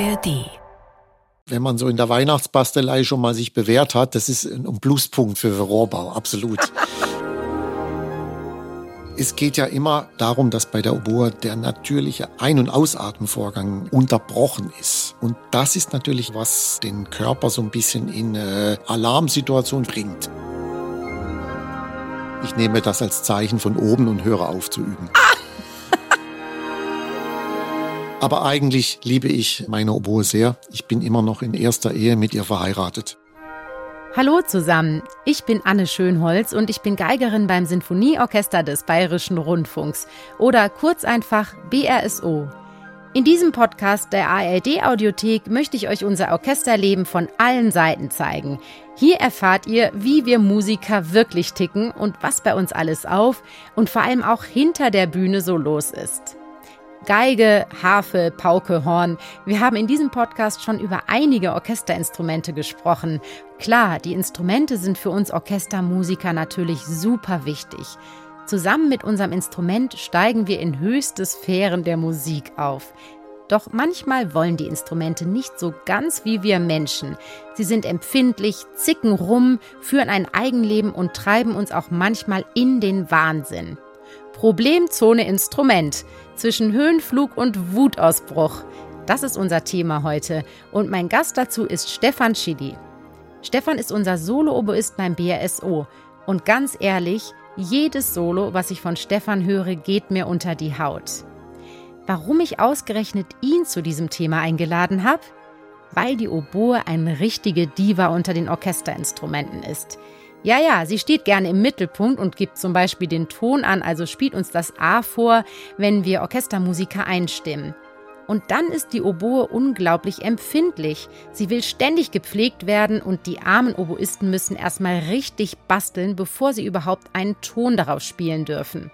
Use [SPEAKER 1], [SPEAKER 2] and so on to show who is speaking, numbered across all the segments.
[SPEAKER 1] ARD.
[SPEAKER 2] Wenn man so in der Weihnachtsbastelei schon mal sich bewährt hat, das ist ein Pluspunkt für Rohrbau, absolut. Es geht ja immer darum, dass bei der Oboe der natürliche Ein- und Ausatmenvorgang unterbrochen ist. Und das ist natürlich, was den Körper so ein bisschen in äh, Alarmsituation bringt. Ich nehme das als Zeichen von oben und höre auf zu üben. Aber eigentlich liebe ich meine Oboe sehr. Ich bin immer noch in erster Ehe mit ihr verheiratet.
[SPEAKER 3] Hallo zusammen, ich bin Anne Schönholz und ich bin Geigerin beim Sinfonieorchester des Bayerischen Rundfunks oder kurz einfach BRSO. In diesem Podcast der ARD Audiothek möchte ich euch unser Orchesterleben von allen Seiten zeigen. Hier erfahrt ihr, wie wir Musiker wirklich ticken und was bei uns alles auf und vor allem auch hinter der Bühne so los ist. Geige, Harfe, Pauke, Horn. Wir haben in diesem Podcast schon über einige Orchesterinstrumente gesprochen. Klar, die Instrumente sind für uns Orchestermusiker natürlich super wichtig. Zusammen mit unserem Instrument steigen wir in höchste Sphären der Musik auf. Doch manchmal wollen die Instrumente nicht so ganz wie wir Menschen. Sie sind empfindlich, zicken rum, führen ein Eigenleben und treiben uns auch manchmal in den Wahnsinn. Problemzone Instrument zwischen Höhenflug und Wutausbruch. Das ist unser Thema heute und mein Gast dazu ist Stefan Schilly. Stefan ist unser Solo-Oboist beim BRSO und ganz ehrlich, jedes Solo, was ich von Stefan höre, geht mir unter die Haut. Warum ich ausgerechnet ihn zu diesem Thema eingeladen habe? Weil die Oboe eine richtige Diva unter den Orchesterinstrumenten ist. Ja, ja, sie steht gerne im Mittelpunkt und gibt zum Beispiel den Ton an, also spielt uns das A vor, wenn wir Orchestermusiker einstimmen. Und dann ist die Oboe unglaublich empfindlich. Sie will ständig gepflegt werden und die armen Oboisten müssen erstmal richtig basteln, bevor sie überhaupt einen Ton darauf spielen dürfen.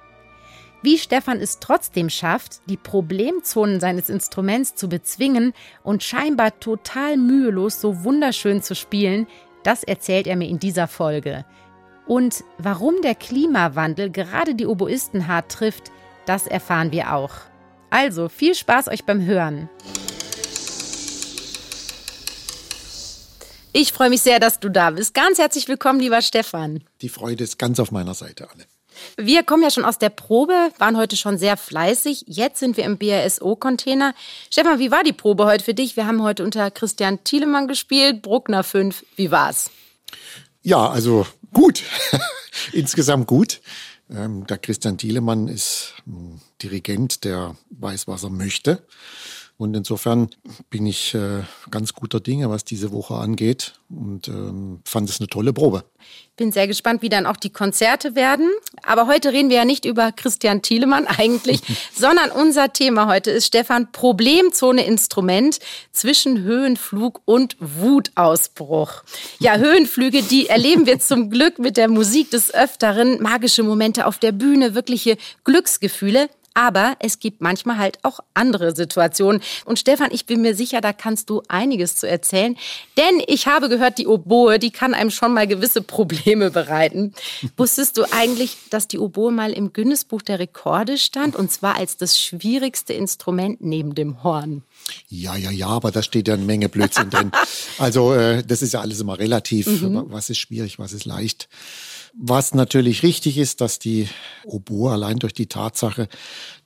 [SPEAKER 3] Wie Stefan es trotzdem schafft, die Problemzonen seines Instruments zu bezwingen und scheinbar total mühelos so wunderschön zu spielen, das erzählt er mir in dieser Folge. Und warum der Klimawandel gerade die Oboisten hart trifft, das erfahren wir auch. Also viel Spaß euch beim Hören. Ich freue mich sehr, dass du da bist. Ganz herzlich willkommen, lieber Stefan.
[SPEAKER 2] Die Freude ist ganz auf meiner Seite, Anne.
[SPEAKER 3] Wir kommen ja schon aus der Probe, waren heute schon sehr fleißig. Jetzt sind wir im BRSO-Container. Stefan, wie war die Probe heute für dich? Wir haben heute unter Christian Thielemann gespielt, Bruckner 5. Wie war's?
[SPEAKER 2] Ja, also gut. Insgesamt gut. Ähm, der Christian Thielemann ist ein Dirigent, der weiß, was er möchte. Und insofern bin ich äh, ganz guter Dinge, was diese Woche angeht und ähm, fand es eine tolle Probe.
[SPEAKER 3] Bin sehr gespannt, wie dann auch die Konzerte werden. Aber heute reden wir ja nicht über Christian Thielemann eigentlich, sondern unser Thema heute ist Stefan Problemzone Instrument zwischen Höhenflug und Wutausbruch. Ja, Höhenflüge, die erleben wir zum Glück mit der Musik des Öfteren. Magische Momente auf der Bühne, wirkliche Glücksgefühle. Aber es gibt manchmal halt auch andere Situationen. Und Stefan, ich bin mir sicher, da kannst du einiges zu erzählen. Denn ich habe gehört, die Oboe, die kann einem schon mal gewisse Probleme bereiten. Wusstest du eigentlich, dass die Oboe mal im Guinness-Buch der Rekorde stand? Und zwar als das schwierigste Instrument neben dem Horn.
[SPEAKER 2] Ja, ja, ja, aber da steht ja eine Menge Blödsinn drin. Also äh, das ist ja alles immer relativ. Mhm. Was ist schwierig, was ist leicht. Was natürlich richtig ist, dass die Oboe allein durch die Tatsache,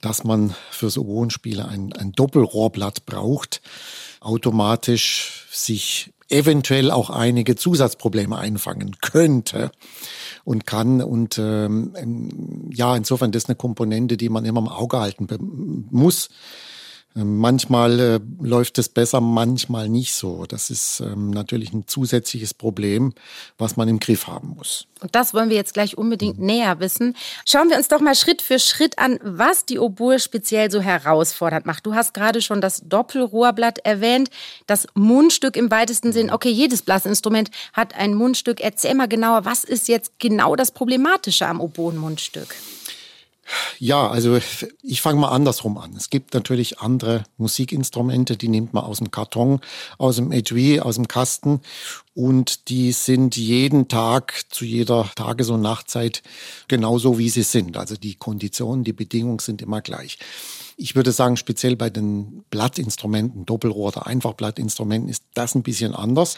[SPEAKER 2] dass man fürs Oboenspiel ein, ein Doppelrohrblatt braucht, automatisch sich eventuell auch einige Zusatzprobleme einfangen könnte und kann. Und ähm, ja, insofern das ist eine Komponente, die man immer im Auge halten muss. Manchmal äh, läuft es besser, manchmal nicht so. Das ist ähm, natürlich ein zusätzliches Problem, was man im Griff haben muss.
[SPEAKER 3] Und das wollen wir jetzt gleich unbedingt mhm. näher wissen. Schauen wir uns doch mal Schritt für Schritt an, was die Oboe speziell so herausfordernd macht. Du hast gerade schon das Doppelrohrblatt erwähnt, das Mundstück im weitesten Sinn. Okay, jedes Blasinstrument hat ein Mundstück. Erzähl mal genauer, was ist jetzt genau das Problematische am Oboenmundstück?
[SPEAKER 2] Ja, also ich fange mal andersrum an. Es gibt natürlich andere Musikinstrumente, die nimmt man aus dem Karton, aus dem Etui, aus dem Kasten und die sind jeden Tag zu jeder Tages- und Nachtzeit genauso, wie sie sind. Also die Konditionen, die Bedingungen sind immer gleich. Ich würde sagen, speziell bei den Blattinstrumenten, Doppelrohr oder Einfachblattinstrumenten ist das ein bisschen anders.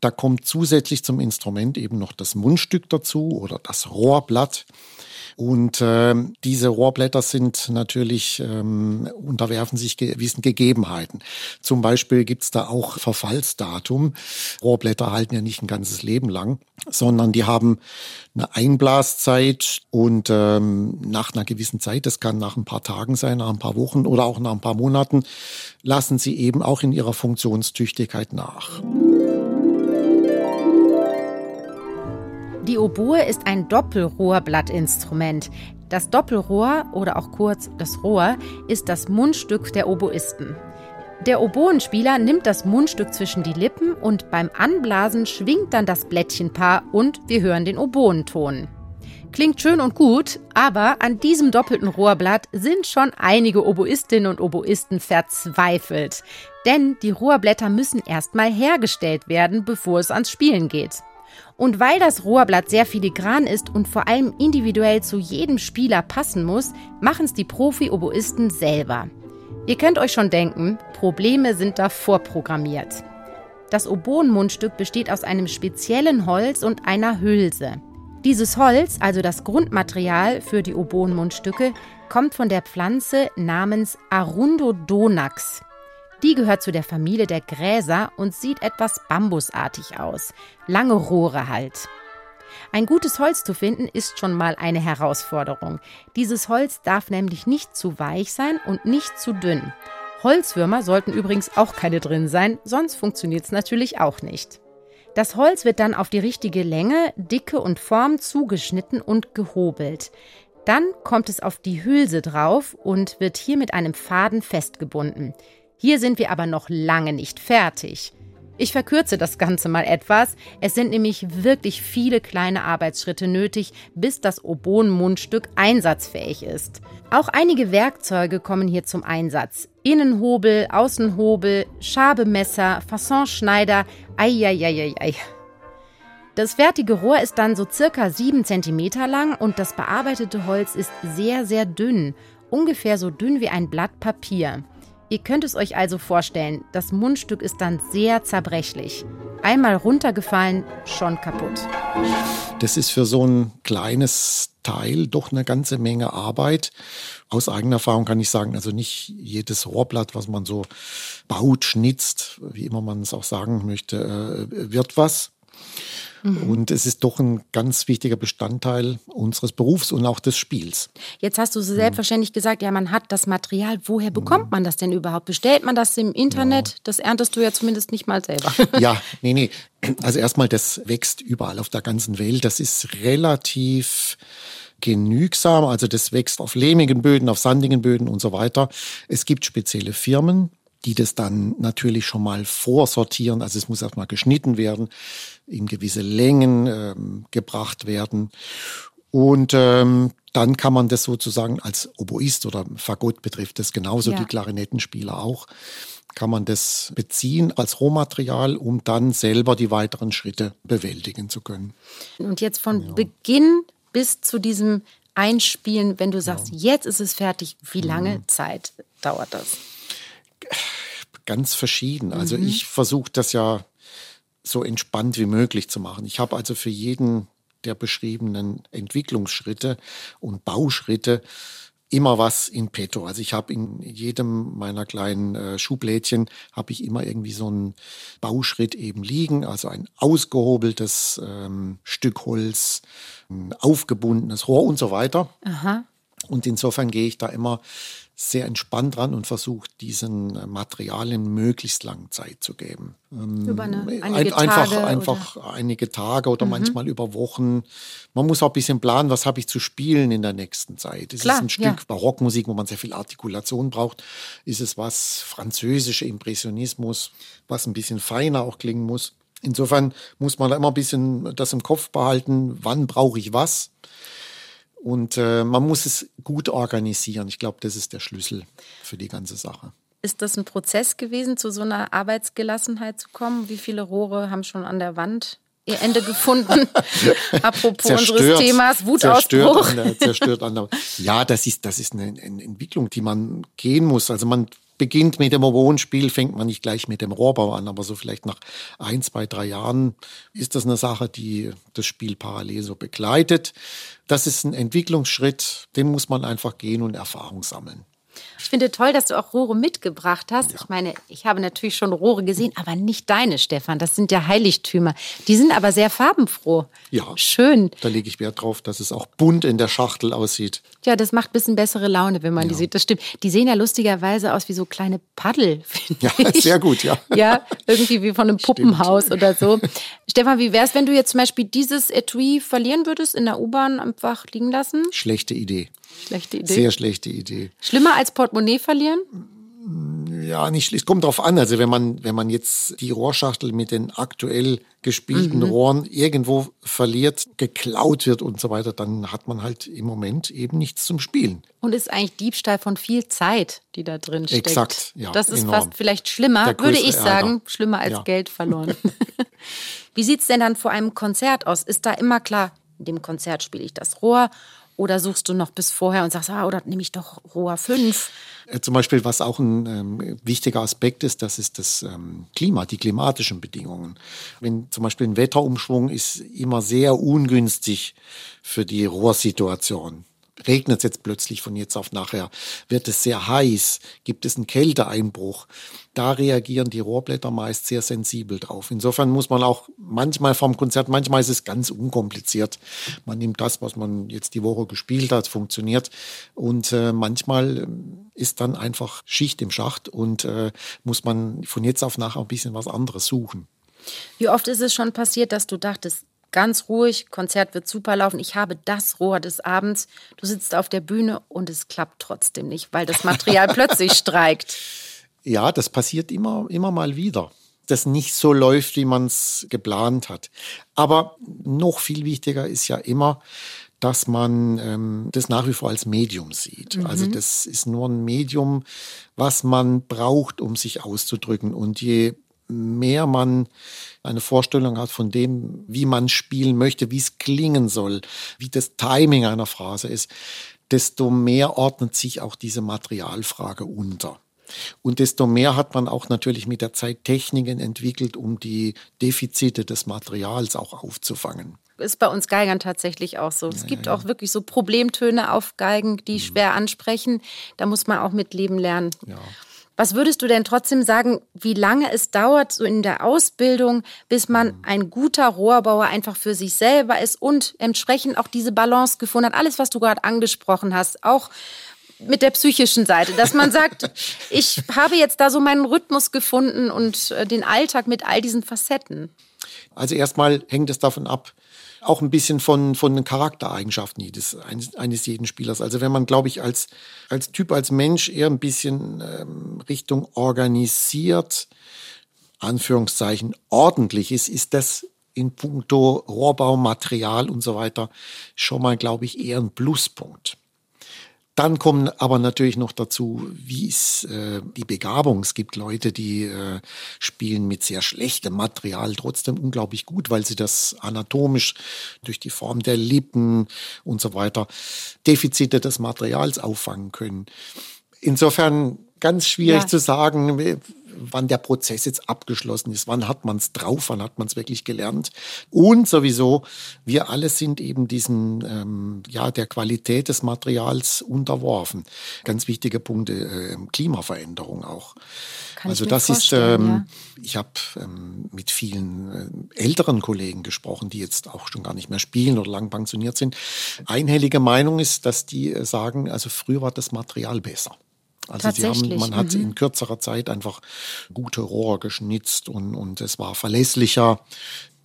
[SPEAKER 2] Da kommt zusätzlich zum Instrument eben noch das Mundstück dazu oder das Rohrblatt. Und äh, diese Rohrblätter sind natürlich, ähm, unterwerfen sich gewissen Gegebenheiten. Zum Beispiel gibt's da auch Verfallsdatum. Rohrblätter halten ja nicht ein ganzes Leben lang, sondern die haben eine Einblaszeit und ähm, nach einer gewissen Zeit, das kann nach ein paar Tagen sein, nach ein paar Wochen oder auch nach ein paar Monaten, lassen sie eben auch in ihrer Funktionstüchtigkeit nach.
[SPEAKER 3] Die Oboe ist ein Doppelrohrblattinstrument. Das Doppelrohr oder auch kurz das Rohr ist das Mundstück der Oboisten. Der Oboenspieler nimmt das Mundstück zwischen die Lippen und beim Anblasen schwingt dann das Blättchenpaar und wir hören den Oboenton. Klingt schön und gut, aber an diesem doppelten Rohrblatt sind schon einige Oboistinnen und Oboisten verzweifelt. Denn die Rohrblätter müssen erstmal hergestellt werden, bevor es ans Spielen geht. Und weil das Rohrblatt sehr filigran ist und vor allem individuell zu jedem Spieler passen muss, machen es die Profi-Oboisten selber. Ihr könnt euch schon denken, Probleme sind da vorprogrammiert. Das Oboenmundstück besteht aus einem speziellen Holz und einer Hülse. Dieses Holz, also das Grundmaterial für die Oboenmundstücke, kommt von der Pflanze namens Arundodonax. Die gehört zu der Familie der Gräser und sieht etwas bambusartig aus. Lange Rohre halt. Ein gutes Holz zu finden ist schon mal eine Herausforderung. Dieses Holz darf nämlich nicht zu weich sein und nicht zu dünn. Holzwürmer sollten übrigens auch keine drin sein, sonst funktioniert es natürlich auch nicht. Das Holz wird dann auf die richtige Länge, Dicke und Form zugeschnitten und gehobelt. Dann kommt es auf die Hülse drauf und wird hier mit einem Faden festgebunden. Hier sind wir aber noch lange nicht fertig. Ich verkürze das Ganze mal etwas. Es sind nämlich wirklich viele kleine Arbeitsschritte nötig, bis das Oboen-Mundstück einsatzfähig ist. Auch einige Werkzeuge kommen hier zum Einsatz. Innenhobel, Außenhobel, Schabemesser, Fassonschneider, eieieiei. Das fertige Rohr ist dann so circa 7 cm lang und das bearbeitete Holz ist sehr, sehr dünn. Ungefähr so dünn wie ein Blatt Papier. Ihr könnt es euch also vorstellen, das Mundstück ist dann sehr zerbrechlich. Einmal runtergefallen, schon kaputt.
[SPEAKER 2] Das ist für so ein kleines Teil doch eine ganze Menge Arbeit. Aus eigener Erfahrung kann ich sagen, also nicht jedes Rohrblatt, was man so baut, schnitzt, wie immer man es auch sagen möchte, äh, wird was. Mhm. Und es ist doch ein ganz wichtiger Bestandteil unseres Berufs und auch des Spiels.
[SPEAKER 3] Jetzt hast du so selbstverständlich mhm. gesagt, ja, man hat das Material. Woher bekommt mhm. man das denn überhaupt? Bestellt man das im Internet? Ja. Das erntest du ja zumindest nicht mal selber.
[SPEAKER 2] Ja, nee, nee. Also erstmal, das wächst überall auf der ganzen Welt. Das ist relativ genügsam. Also das wächst auf lehmigen Böden, auf sandigen Böden und so weiter. Es gibt spezielle Firmen, die das dann natürlich schon mal vorsortieren. Also es muss erstmal geschnitten werden, in gewisse Längen ähm, gebracht werden. Und ähm, dann kann man das sozusagen als Oboist oder Fagott betrifft das genauso, ja. die Klarinettenspieler auch, kann man das beziehen als Rohmaterial, um dann selber die weiteren Schritte bewältigen zu können.
[SPEAKER 3] Und jetzt von ja. Beginn bis zu diesem Einspielen, wenn du sagst, ja. jetzt ist es fertig, wie lange mhm. Zeit dauert das?
[SPEAKER 2] Ganz verschieden. Also mhm. ich versuche das ja so entspannt wie möglich zu machen. Ich habe also für jeden der beschriebenen Entwicklungsschritte und Bauschritte immer was in petto. Also ich habe in jedem meiner kleinen äh, Schublädchen habe ich immer irgendwie so einen Bauschritt eben liegen, also ein ausgehobeltes ähm, Stück Holz, ein aufgebundenes Rohr und so weiter. Aha. Und insofern gehe ich da immer sehr entspannt dran und versucht, diesen äh, Materialien möglichst lang Zeit zu geben.
[SPEAKER 3] Ähm, über eine, einige
[SPEAKER 2] einfach,
[SPEAKER 3] Tage
[SPEAKER 2] einfach oder? einige Tage oder mhm. manchmal über Wochen. Man muss auch ein bisschen planen, was habe ich zu spielen in der nächsten Zeit. Ist Klar, es ein Stück ja. Barockmusik, wo man sehr viel Artikulation braucht? Ist es was französische Impressionismus, was ein bisschen feiner auch klingen muss? Insofern muss man da immer ein bisschen das im Kopf behalten, wann brauche ich was und äh, man muss es gut organisieren. Ich glaube, das ist der Schlüssel für die ganze Sache.
[SPEAKER 3] Ist das ein Prozess gewesen, zu so einer Arbeitsgelassenheit zu kommen? Wie viele Rohre haben schon an der Wand ihr Ende gefunden. Apropos zerstört, unseres Themas, Wutausbruch.
[SPEAKER 2] Zerstört, zerstört andere. Ja, das ist, das ist eine, eine Entwicklung, die man gehen muss. Also man beginnt mit dem Wohnspiel, fängt man nicht gleich mit dem Rohrbau an, aber so vielleicht nach ein, zwei, drei Jahren ist das eine Sache, die das Spiel parallel so begleitet. Das ist ein Entwicklungsschritt, den muss man einfach gehen und Erfahrung sammeln.
[SPEAKER 3] Ich finde toll, dass du auch Rohre mitgebracht hast. Ja. Ich meine, ich habe natürlich schon Rohre gesehen, aber nicht deine, Stefan. Das sind ja Heiligtümer. Die sind aber sehr farbenfroh.
[SPEAKER 2] Ja.
[SPEAKER 3] Schön.
[SPEAKER 2] Da lege ich Wert drauf, dass es auch bunt in der Schachtel aussieht.
[SPEAKER 3] Ja, das macht ein bisschen bessere Laune, wenn man ja. die sieht. Das stimmt. Die sehen ja lustigerweise aus wie so kleine Paddel,
[SPEAKER 2] Ja, ich. sehr gut, ja.
[SPEAKER 3] Ja, irgendwie wie von einem Puppenhaus stimmt. oder so. Stefan, wie wäre es, wenn du jetzt zum Beispiel dieses Etui verlieren würdest, in der U-Bahn einfach liegen lassen?
[SPEAKER 2] Schlechte Idee.
[SPEAKER 3] Schlechte Idee.
[SPEAKER 2] Sehr schlechte Idee.
[SPEAKER 3] Schlimmer als Portemonnaie verlieren?
[SPEAKER 2] Ja, nicht Es kommt drauf an. Also wenn man, wenn man jetzt die Rohrschachtel mit den aktuell gespielten mhm. Rohren irgendwo verliert, geklaut wird und so weiter, dann hat man halt im Moment eben nichts zum Spielen.
[SPEAKER 3] Und ist eigentlich Diebstahl von viel Zeit, die da drin steckt.
[SPEAKER 2] Exakt, ja.
[SPEAKER 3] Das ist enorm. fast vielleicht schlimmer, würde ich sagen, Ärger. schlimmer als ja. Geld verloren. Wie sieht es denn dann vor einem Konzert aus? Ist da immer klar, in dem Konzert spiele ich das Rohr oder suchst du noch bis vorher und sagst, ah, oder nehme ich doch Rohr 5?
[SPEAKER 2] Äh, zum Beispiel, was auch ein ähm, wichtiger Aspekt ist, das ist das ähm, Klima, die klimatischen Bedingungen. Wenn zum Beispiel ein Wetterumschwung ist immer sehr ungünstig für die Rohrsituation regnet es jetzt plötzlich von jetzt auf nachher, wird es sehr heiß, gibt es einen Kälteeinbruch. Da reagieren die Rohrblätter meist sehr sensibel drauf. Insofern muss man auch manchmal vom Konzert, manchmal ist es ganz unkompliziert. Man nimmt das, was man jetzt die Woche gespielt hat, funktioniert. Und äh, manchmal ähm, ist dann einfach Schicht im Schacht und äh, muss man von jetzt auf nachher ein bisschen was anderes suchen.
[SPEAKER 3] Wie oft ist es schon passiert, dass du dachtest, ganz ruhig, Konzert wird super laufen. Ich habe das Rohr des Abends. Du sitzt auf der Bühne und es klappt trotzdem nicht, weil das Material plötzlich streikt.
[SPEAKER 2] Ja, das passiert immer, immer mal wieder. Das nicht so läuft, wie man es geplant hat. Aber noch viel wichtiger ist ja immer, dass man ähm, das nach wie vor als Medium sieht. Mhm. Also das ist nur ein Medium, was man braucht, um sich auszudrücken. Und je mehr man eine Vorstellung hat von dem, wie man spielen möchte, wie es klingen soll, wie das Timing einer Phrase ist, desto mehr ordnet sich auch diese Materialfrage unter. Und desto mehr hat man auch natürlich mit der Zeit Techniken entwickelt, um die Defizite des Materials auch aufzufangen.
[SPEAKER 3] Ist bei uns Geigern tatsächlich auch so. Es gibt ja. auch wirklich so Problemtöne auf Geigen, die mhm. schwer ansprechen. Da muss man auch mit leben lernen.
[SPEAKER 2] Ja.
[SPEAKER 3] Was würdest du denn trotzdem sagen, wie lange es dauert, so in der Ausbildung, bis man mhm. ein guter Rohrbauer einfach für sich selber ist und entsprechend auch diese Balance gefunden hat? Alles, was du gerade angesprochen hast, auch mit der psychischen Seite, dass man sagt, ich habe jetzt da so meinen Rhythmus gefunden und äh, den Alltag mit all diesen Facetten.
[SPEAKER 2] Also erstmal hängt es davon ab, auch ein bisschen von, von den Charaktereigenschaften jedes, eines, eines jeden Spielers. Also wenn man, glaube ich, als, als Typ, als Mensch eher ein bisschen ähm, Richtung organisiert, Anführungszeichen, ordentlich ist, ist das in puncto Rohrbau, Material und so weiter schon mal, glaube ich, eher ein Pluspunkt. Dann kommen aber natürlich noch dazu, wie es äh, die Begabung. Es gibt Leute, die äh, spielen mit sehr schlechtem Material trotzdem unglaublich gut, weil sie das anatomisch durch die Form der Lippen und so weiter Defizite des Materials auffangen können. Insofern ganz schwierig ja. zu sagen, wann der Prozess jetzt abgeschlossen ist, wann hat man es drauf, wann hat man es wirklich gelernt. Und sowieso, wir alle sind eben diesen, ähm, ja, der Qualität des Materials unterworfen. Ganz wichtige Punkte, äh, Klimaveränderung auch.
[SPEAKER 3] Kann
[SPEAKER 2] also das ist, ähm, ja. ich habe ähm, mit vielen äh, älteren Kollegen gesprochen, die jetzt auch schon gar nicht mehr spielen oder lang pensioniert sind. Einhellige Meinung ist, dass die äh, sagen, also früher war das Material besser. Also sie haben, man hat mhm. in kürzerer Zeit einfach gute Rohre geschnitzt und, und es war verlässlicher,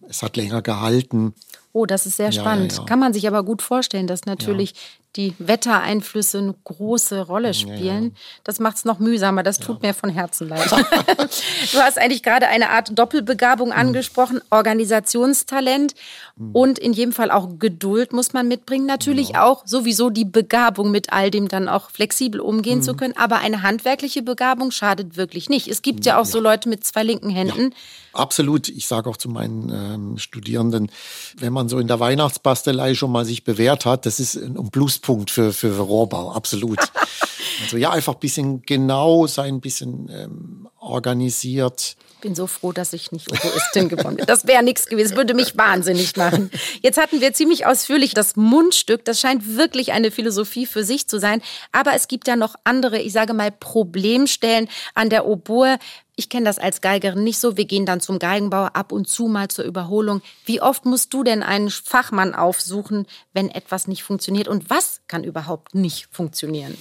[SPEAKER 2] es hat länger gehalten.
[SPEAKER 3] Oh, das ist sehr spannend. Ja, ja, ja. Kann man sich aber gut vorstellen, dass natürlich die Wettereinflüsse eine große Rolle spielen. Das macht es noch mühsamer. Das tut mir von Herzen leid. du hast eigentlich gerade eine Art Doppelbegabung mhm. angesprochen, Organisationstalent mhm. und in jedem Fall auch Geduld muss man mitbringen. Natürlich auch sowieso die Begabung, mit all dem dann auch flexibel umgehen mhm. zu können. Aber eine handwerkliche Begabung schadet wirklich nicht. Es gibt ja auch so Leute mit zwei linken Händen.
[SPEAKER 2] Absolut. Ich sage auch zu meinen ähm, Studierenden, wenn man so in der Weihnachtsbastelei schon mal sich bewährt hat, das ist ein Plus Pluspunkt für, für Rohrbau, absolut. also ja, einfach ein bisschen genau sein, ein bisschen ähm, organisiert.
[SPEAKER 3] Ich bin so froh, dass ich nicht Oboistin geworden bin. Das wäre nichts gewesen, würde mich wahnsinnig machen. Jetzt hatten wir ziemlich ausführlich das Mundstück. Das scheint wirklich eine Philosophie für sich zu sein. Aber es gibt ja noch andere, ich sage mal, Problemstellen an der Oboe. Ich kenne das als Geigerin nicht so. Wir gehen dann zum Geigenbauer ab und zu mal zur Überholung. Wie oft musst du denn einen Fachmann aufsuchen, wenn etwas nicht funktioniert? Und was kann überhaupt nicht funktionieren?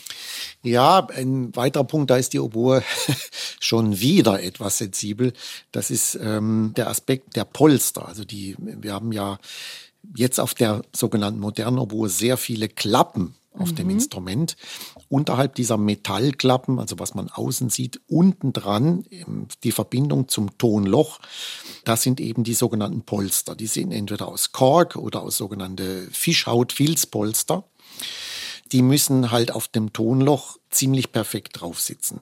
[SPEAKER 2] Ja, ein weiterer Punkt, da ist die Oboe schon wieder etwas sensibel. Das ist ähm, der Aspekt der Polster. Also die, wir haben ja jetzt auf der sogenannten modernen Oboe sehr viele Klappen auf mhm. dem Instrument. Unterhalb dieser Metallklappen, also was man außen sieht, unten dran die Verbindung zum Tonloch, das sind eben die sogenannten Polster. Die sind entweder aus Kork oder aus sogenannte Fischhaut-Filzpolster. Die müssen halt auf dem Tonloch ziemlich perfekt drauf sitzen.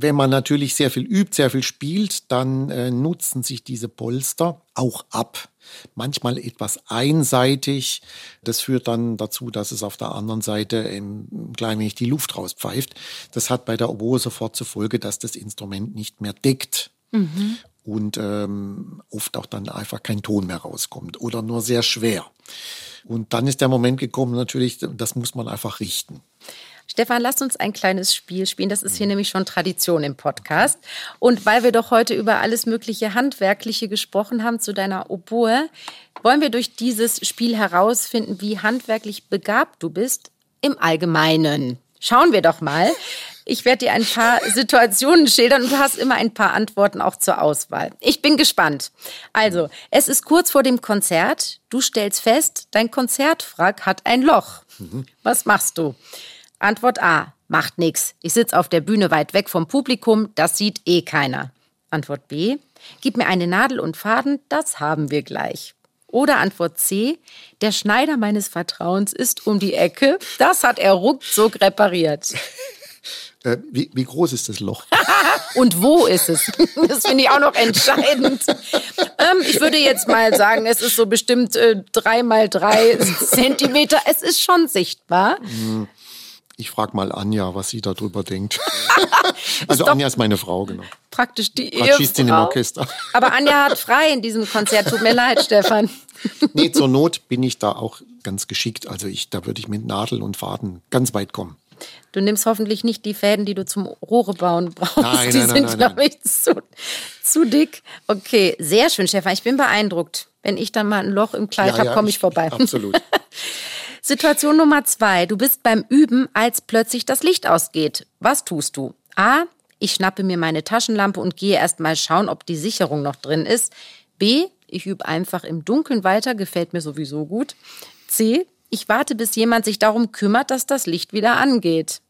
[SPEAKER 2] Wenn man natürlich sehr viel übt, sehr viel spielt, dann äh, nutzen sich diese Polster auch ab manchmal etwas einseitig. Das führt dann dazu, dass es auf der anderen Seite ein klein wenig die Luft rauspfeift. Das hat bei der Oboe sofort zur Folge, dass das Instrument nicht mehr deckt. Mhm. Und ähm, oft auch dann einfach kein Ton mehr rauskommt oder nur sehr schwer. Und dann ist der Moment gekommen, natürlich, das muss man einfach richten.
[SPEAKER 3] Stefan, lass uns ein kleines Spiel spielen. Das ist hier nämlich schon Tradition im Podcast. Und weil wir doch heute über alles mögliche Handwerkliche gesprochen haben zu deiner Oboe, wollen wir durch dieses Spiel herausfinden, wie handwerklich begabt du bist im Allgemeinen. Schauen wir doch mal. Ich werde dir ein paar Situationen schildern und du hast immer ein paar Antworten auch zur Auswahl. Ich bin gespannt. Also, es ist kurz vor dem Konzert. Du stellst fest, dein Konzertfrack hat ein Loch. Mhm. Was machst du? Antwort A. Macht nix. Ich sitze auf der Bühne weit weg vom Publikum, das sieht eh keiner. Antwort B. Gib mir eine Nadel und Faden, das haben wir gleich. Oder Antwort C. Der Schneider meines Vertrauens ist um die Ecke, das hat er ruckzuck repariert.
[SPEAKER 2] Äh, wie, wie, groß ist das Loch?
[SPEAKER 3] Und wo ist es? Das finde ich auch noch entscheidend. Ähm, ich würde jetzt mal sagen, es ist so bestimmt äh, drei mal drei Zentimeter. Es ist schon sichtbar. Mhm.
[SPEAKER 2] Ich frage mal Anja, was sie darüber denkt. also Anja ist meine Frau, genau.
[SPEAKER 3] Praktisch die Praxistin
[SPEAKER 2] im Orchester.
[SPEAKER 3] Aber Anja hat frei in diesem Konzert. Tut mir leid, Stefan.
[SPEAKER 2] nee, zur Not bin ich da auch ganz geschickt. Also ich, da würde ich mit Nadel und Faden ganz weit kommen.
[SPEAKER 3] Du nimmst hoffentlich nicht die Fäden, die du zum Rohre bauen brauchst. Nein, die nein, sind, glaube ich, zu, zu dick. Okay, sehr schön, Stefan. Ich bin beeindruckt. Wenn ich dann mal ein Loch im Kleid ja, habe, komme ich vorbei.
[SPEAKER 2] Absolut.
[SPEAKER 3] Situation Nummer zwei. Du bist beim Üben, als plötzlich das Licht ausgeht. Was tust du? A. Ich schnappe mir meine Taschenlampe und gehe erst mal schauen, ob die Sicherung noch drin ist. B. Ich übe einfach im Dunkeln weiter, gefällt mir sowieso gut. C. Ich warte, bis jemand sich darum kümmert, dass das Licht wieder angeht.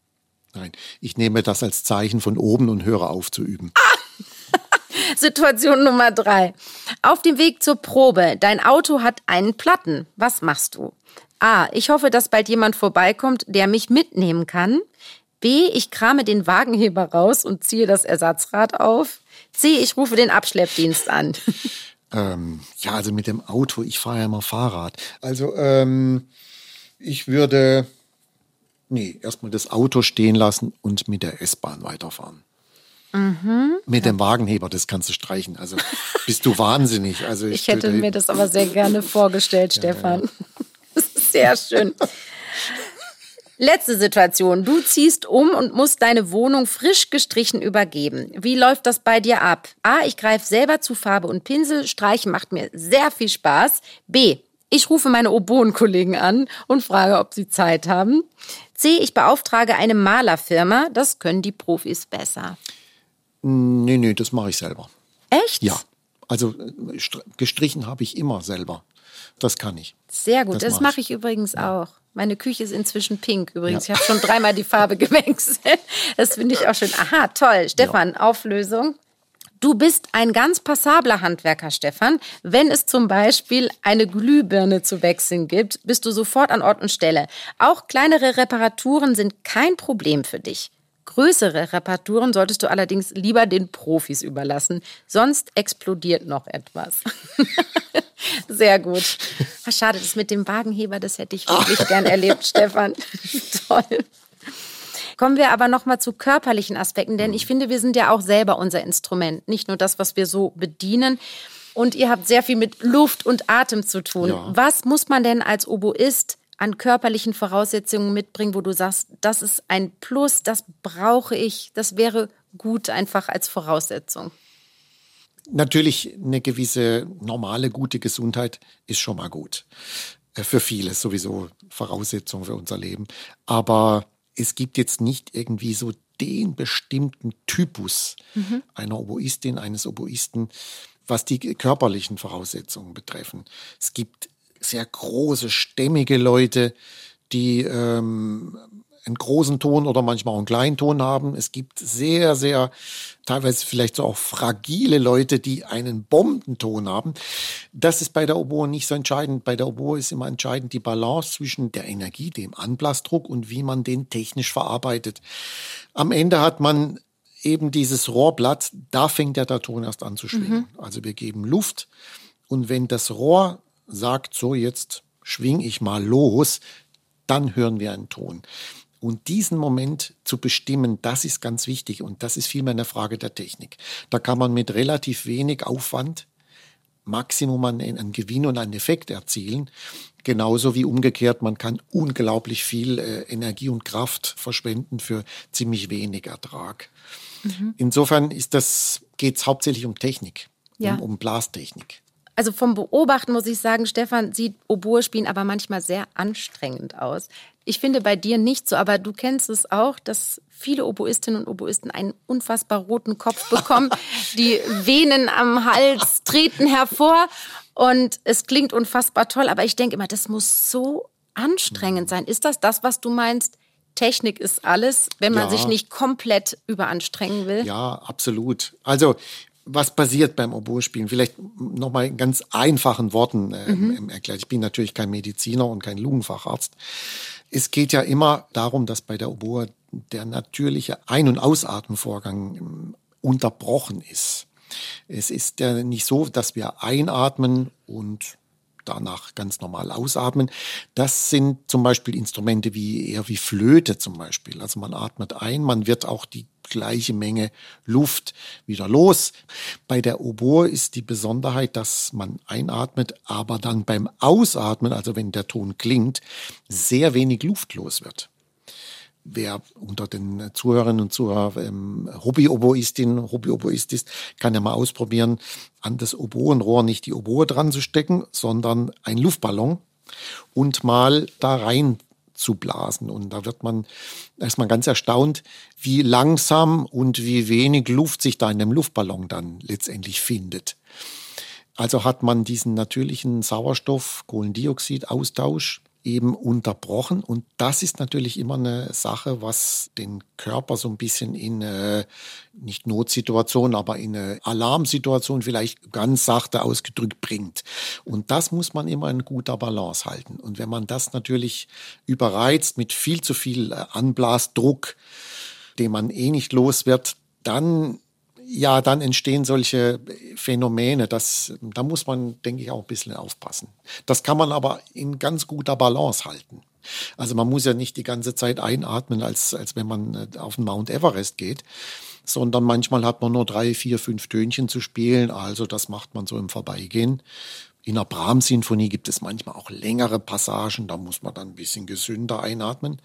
[SPEAKER 2] Nein, ich nehme das als Zeichen von oben und höre auf zu üben.
[SPEAKER 3] Ah! Situation Nummer drei. Auf dem Weg zur Probe. Dein Auto hat einen Platten. Was machst du? A. Ich hoffe, dass bald jemand vorbeikommt, der mich mitnehmen kann. B. Ich krame den Wagenheber raus und ziehe das Ersatzrad auf. C. Ich rufe den Abschleppdienst an.
[SPEAKER 2] Ähm, ja, also mit dem Auto, ich fahre ja immer Fahrrad. Also ähm, ich würde, nee, erstmal das Auto stehen lassen und mit der S-Bahn weiterfahren. Mhm. Mit dem Wagenheber, das kannst du streichen. Also bist du wahnsinnig. Also
[SPEAKER 3] ich, ich hätte mir das aber sehr gerne vorgestellt, ja, Stefan. Ja. Sehr schön. Letzte Situation. Du ziehst um und musst deine Wohnung frisch gestrichen übergeben. Wie läuft das bei dir ab? A. Ich greife selber zu Farbe und Pinsel. Streichen macht mir sehr viel Spaß. B. Ich rufe meine Oboenkollegen an und frage, ob sie Zeit haben. C. Ich beauftrage eine Malerfirma. Das können die Profis besser.
[SPEAKER 2] Nee, nee, das mache ich selber.
[SPEAKER 3] Echt?
[SPEAKER 2] Ja. Also gestrichen habe ich immer selber. Das kann ich.
[SPEAKER 3] Sehr gut, das, das mache ich übrigens ja. auch. Meine Küche ist inzwischen pink übrigens. Ja. Ich habe schon dreimal die Farbe gewechselt. Das finde ich auch schön. Aha, toll. Stefan, ja. Auflösung. Du bist ein ganz passabler Handwerker, Stefan. Wenn es zum Beispiel eine Glühbirne zu wechseln gibt, bist du sofort an Ort und Stelle. Auch kleinere Reparaturen sind kein Problem für dich. Größere Reparaturen solltest du allerdings lieber den Profis überlassen, sonst explodiert noch etwas. Sehr gut. Schade, das mit dem Wagenheber, das hätte ich wirklich gern erlebt, Stefan. Toll. Kommen wir aber noch mal zu körperlichen Aspekten, denn ich finde, wir sind ja auch selber unser Instrument, nicht nur das, was wir so bedienen. Und ihr habt sehr viel mit Luft und Atem zu tun. Ja. Was muss man denn als Oboist an körperlichen Voraussetzungen mitbringen, wo du sagst, das ist ein Plus, das brauche ich, das wäre gut einfach als Voraussetzung?
[SPEAKER 2] Natürlich eine gewisse normale, gute Gesundheit ist schon mal gut. Äh, für viele sowieso Voraussetzung für unser Leben. Aber es gibt jetzt nicht irgendwie so den bestimmten Typus mhm. einer Oboistin, eines Oboisten, was die körperlichen Voraussetzungen betreffen. Es gibt sehr große, stämmige Leute, die ähm, einen großen Ton oder manchmal auch einen kleinen Ton haben. Es gibt sehr, sehr, teilweise vielleicht so auch fragile Leute, die einen Bombenton haben. Das ist bei der Oboe nicht so entscheidend. Bei der Oboe ist immer entscheidend die Balance zwischen der Energie, dem Anblasdruck und wie man den technisch verarbeitet. Am Ende hat man eben dieses Rohrblatt, da fängt ja der Ton erst an zu schwingen. Mhm. Also wir geben Luft und wenn das Rohr sagt, so jetzt schwing ich mal los, dann hören wir einen Ton. Und diesen Moment zu bestimmen, das ist ganz wichtig und das ist vielmehr eine Frage der Technik. Da kann man mit relativ wenig Aufwand Maximum an, an Gewinn und einen Effekt erzielen. Genauso wie umgekehrt, man kann unglaublich viel äh, Energie und Kraft verschwenden für ziemlich wenig Ertrag. Mhm. Insofern ist das, geht es hauptsächlich um Technik, ja. um, um Blastechnik.
[SPEAKER 3] Also vom Beobachten muss ich sagen, Stefan sieht Oboe spielen aber manchmal sehr anstrengend aus. Ich finde bei dir nicht so, aber du kennst es auch, dass viele Oboistinnen und Oboisten einen unfassbar roten Kopf bekommen. Die Venen am Hals treten hervor und es klingt unfassbar toll, aber ich denke immer, das muss so anstrengend sein. Ist das das, was du meinst? Technik ist alles, wenn man ja. sich nicht komplett überanstrengen will.
[SPEAKER 2] Ja, absolut. Also was passiert beim Oboe-Spielen? Vielleicht nochmal in ganz einfachen Worten äh, mhm. erklärt. Ich bin natürlich kein Mediziner und kein Lungenfacharzt. Es geht ja immer darum, dass bei der Oboe der natürliche Ein- und Ausatmenvorgang ähm, unterbrochen ist. Es ist ja nicht so, dass wir einatmen und danach ganz normal ausatmen. Das sind zum Beispiel Instrumente wie eher wie Flöte zum Beispiel. Also man atmet ein, man wird auch die gleiche Menge Luft wieder los. Bei der Oboe ist die Besonderheit, dass man einatmet, aber dann beim Ausatmen, also wenn der Ton klingt, sehr wenig Luft los wird wer unter den Zuhörerinnen und Zuhörern ähm, Hobby-Oboistin, Hobby-Oboist ist, kann ja mal ausprobieren, an das Oboenrohr nicht die Oboe dran zu stecken, sondern ein Luftballon und mal da rein zu blasen. Und da wird man erstmal ganz erstaunt, wie langsam und wie wenig Luft sich da in dem Luftballon dann letztendlich findet. Also hat man diesen natürlichen Sauerstoff-Kohlendioxid-Austausch eben unterbrochen. Und das ist natürlich immer eine Sache, was den Körper so ein bisschen in äh, nicht Notsituation, aber in eine Alarmsituation vielleicht ganz sachte ausgedrückt bringt. Und das muss man immer in guter Balance halten. Und wenn man das natürlich überreizt mit viel zu viel äh, Anblasdruck, den man eh nicht los wird, dann ja, dann entstehen solche Phänomene. Das, da muss man, denke ich, auch ein bisschen aufpassen. Das kann man aber in ganz guter Balance halten. Also man muss ja nicht die ganze Zeit einatmen, als, als wenn man äh, auf den Mount Everest geht, sondern manchmal hat man nur drei, vier, fünf Tönchen zu spielen. Also das macht man so im Vorbeigehen. In der Brahms-Sinfonie gibt es manchmal auch längere Passagen, da muss man dann ein bisschen gesünder einatmen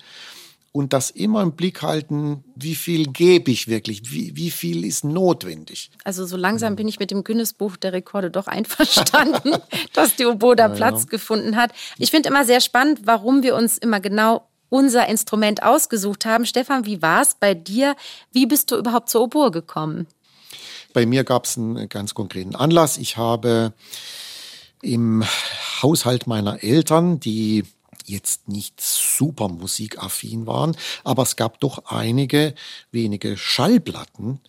[SPEAKER 2] und das immer im Blick halten, wie viel gebe ich wirklich, wie, wie viel ist notwendig.
[SPEAKER 3] Also so langsam bin ich mit dem Guinness-Buch der Rekorde doch einverstanden, dass die Oboda ja, Platz ja. gefunden hat. Ich finde immer sehr spannend, warum wir uns immer genau unser Instrument ausgesucht haben. Stefan, wie war es bei dir? Wie bist du überhaupt zur Oboe gekommen?
[SPEAKER 2] Bei mir gab es einen ganz konkreten Anlass. Ich habe im Haushalt meiner Eltern, die jetzt nicht super musikaffin waren, aber es gab doch einige wenige Schallplatten.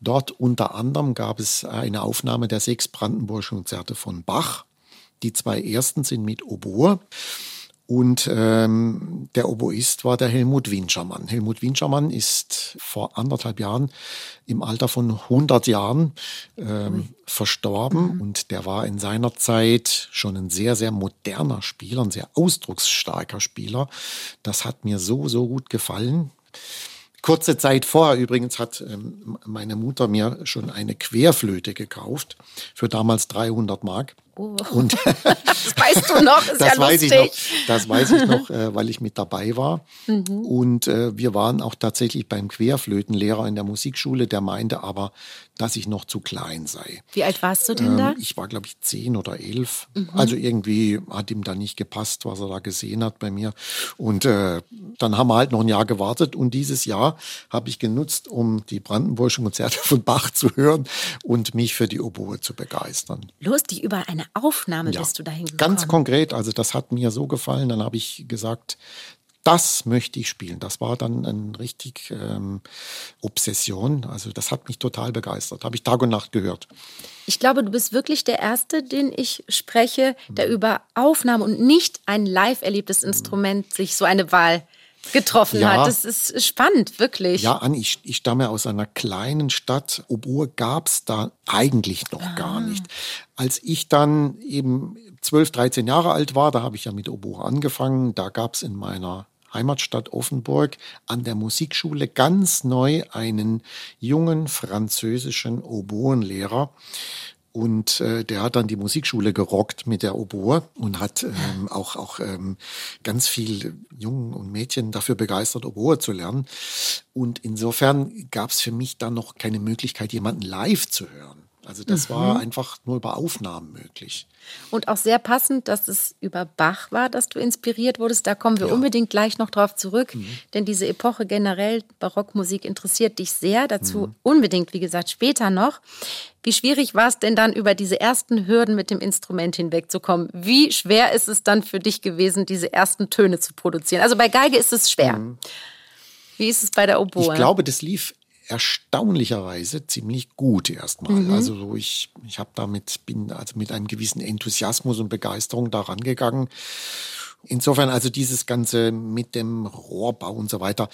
[SPEAKER 2] Dort unter anderem gab es eine Aufnahme der sechs Brandenburgischen Konzerte von Bach. Die zwei ersten sind mit Oboe. Und ähm, der Oboist war der Helmut Winschermann. Helmut Winschermann ist vor anderthalb Jahren im Alter von 100 Jahren ähm, verstorben. Mhm. Und der war in seiner Zeit schon ein sehr, sehr moderner Spieler, ein sehr ausdrucksstarker Spieler. Das hat mir so, so gut gefallen. Kurze Zeit vorher übrigens hat ähm, meine Mutter mir schon eine Querflöte gekauft für damals 300 Mark.
[SPEAKER 3] Oh. Und das weißt du noch, ist
[SPEAKER 2] das
[SPEAKER 3] ja
[SPEAKER 2] weiß lustig. Ich noch, das weiß ich noch, äh, weil ich mit dabei war. Mhm. Und äh, wir waren auch tatsächlich beim Querflötenlehrer in der Musikschule, der meinte aber, dass ich noch zu klein sei.
[SPEAKER 3] Wie alt warst du denn ähm, da?
[SPEAKER 2] Ich war, glaube ich, zehn oder elf. Mhm. Also irgendwie hat ihm da nicht gepasst, was er da gesehen hat bei mir. Und äh, dann haben wir halt noch ein Jahr gewartet. Und dieses Jahr habe ich genutzt, um die Brandenburgischen Konzerte von Bach zu hören und mich für die Oboe zu begeistern.
[SPEAKER 3] Lustig, über eine Aufnahme ja, bist du dahin gekommen.
[SPEAKER 2] Ganz konkret, also das hat mir so gefallen. Dann habe ich gesagt, das möchte ich spielen. Das war dann eine richtig ähm, Obsession. Also das hat mich total begeistert. Habe ich Tag und Nacht gehört.
[SPEAKER 3] Ich glaube, du bist wirklich der Erste, den ich spreche, der mhm. über Aufnahme und nicht ein live erlebtes Instrument mhm. sich so eine Wahl getroffen ja, hat. Das ist spannend, wirklich.
[SPEAKER 2] Ja, Anni, ich, ich stamme aus einer kleinen Stadt. Oboe gab es da eigentlich noch ah. gar nicht. Als ich dann eben 12, 13 Jahre alt war, da habe ich ja mit Oboe angefangen, da gab es in meiner Heimatstadt Offenburg an der Musikschule ganz neu einen jungen französischen Oboenlehrer. Und äh, der hat dann die Musikschule gerockt mit der Oboe und hat ähm, auch, auch ähm, ganz viel Jungen und Mädchen dafür begeistert, Oboe zu lernen. Und insofern gab es für mich dann noch keine Möglichkeit, jemanden live zu hören. Also das mhm. war einfach nur über Aufnahmen möglich.
[SPEAKER 3] Und auch sehr passend, dass es über Bach war, dass du inspiriert wurdest. Da kommen wir ja. unbedingt gleich noch drauf zurück, mhm. denn diese Epoche generell, Barockmusik, interessiert dich sehr. Dazu mhm. unbedingt, wie gesagt, später noch. Wie schwierig war es denn dann, über diese ersten Hürden mit dem Instrument hinwegzukommen? Wie schwer ist es dann für dich gewesen, diese ersten Töne zu produzieren? Also bei Geige ist es schwer. Mhm. Wie ist es bei der Oboe?
[SPEAKER 2] Ich glaube, das lief erstaunlicherweise ziemlich gut erstmal. Mhm. Also so ich, ich habe damit, bin also mit einem gewissen Enthusiasmus und Begeisterung daran gegangen. Insofern also dieses Ganze mit dem Rohrbau und so weiter.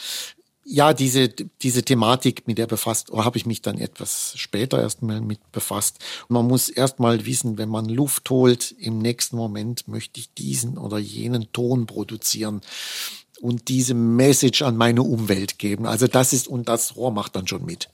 [SPEAKER 2] Ja, diese, diese Thematik, mit der befasst, habe ich mich dann etwas später erstmal mit befasst. Man muss erstmal wissen, wenn man Luft holt, im nächsten Moment möchte ich diesen oder jenen Ton produzieren und diese Message an meine Umwelt geben. Also das ist, und das Rohr macht dann schon mit.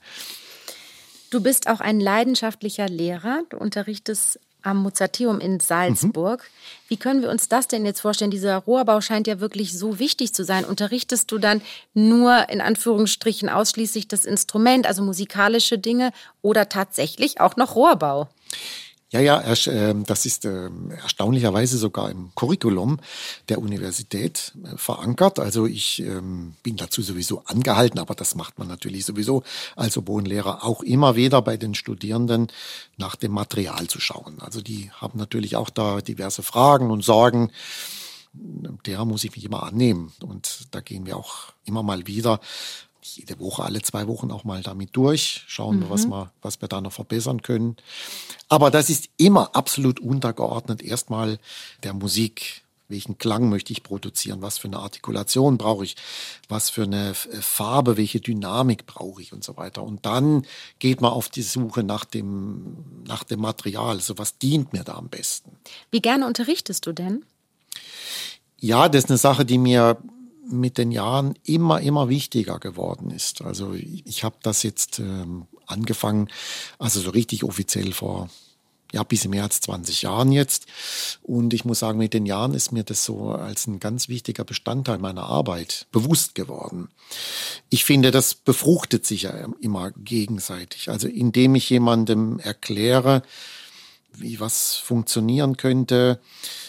[SPEAKER 3] Du bist auch ein leidenschaftlicher Lehrer. Du unterrichtest am Mozarteum in Salzburg. Mhm. Wie können wir uns das denn jetzt vorstellen? Dieser Rohrbau scheint ja wirklich so wichtig zu sein. Unterrichtest du dann nur in Anführungsstrichen ausschließlich das Instrument, also musikalische Dinge oder tatsächlich auch noch Rohrbau?
[SPEAKER 2] Ja, ja, ähm, das ist ähm, erstaunlicherweise sogar im Curriculum der Universität äh, verankert. Also ich ähm, bin dazu sowieso angehalten, aber das macht man natürlich sowieso als Oboenlehrer auch immer wieder bei den Studierenden nach dem Material zu schauen. Also die haben natürlich auch da diverse Fragen und Sorgen. Der muss ich mich immer annehmen. Und da gehen wir auch immer mal wieder jede Woche, alle zwei Wochen auch mal damit durch, schauen wir, was, mhm. wir, was wir da noch verbessern können. Aber das ist immer absolut untergeordnet erstmal der Musik. Welchen Klang möchte ich produzieren? Was für eine Artikulation brauche ich? Was für eine äh, Farbe? Welche Dynamik brauche ich und so weiter? Und dann geht man auf die Suche nach dem, nach dem Material. Also was dient mir da am besten?
[SPEAKER 3] Wie gerne unterrichtest du denn?
[SPEAKER 2] Ja, das ist eine Sache, die mir mit den Jahren immer, immer wichtiger geworden ist. Also ich habe das jetzt ähm, angefangen, also so richtig offiziell vor ja, bisschen mehr als 20 Jahren jetzt. Und ich muss sagen, mit den Jahren ist mir das so als ein ganz wichtiger Bestandteil meiner Arbeit bewusst geworden. Ich finde, das befruchtet sich ja immer gegenseitig. Also indem ich jemandem erkläre, wie was funktionieren könnte,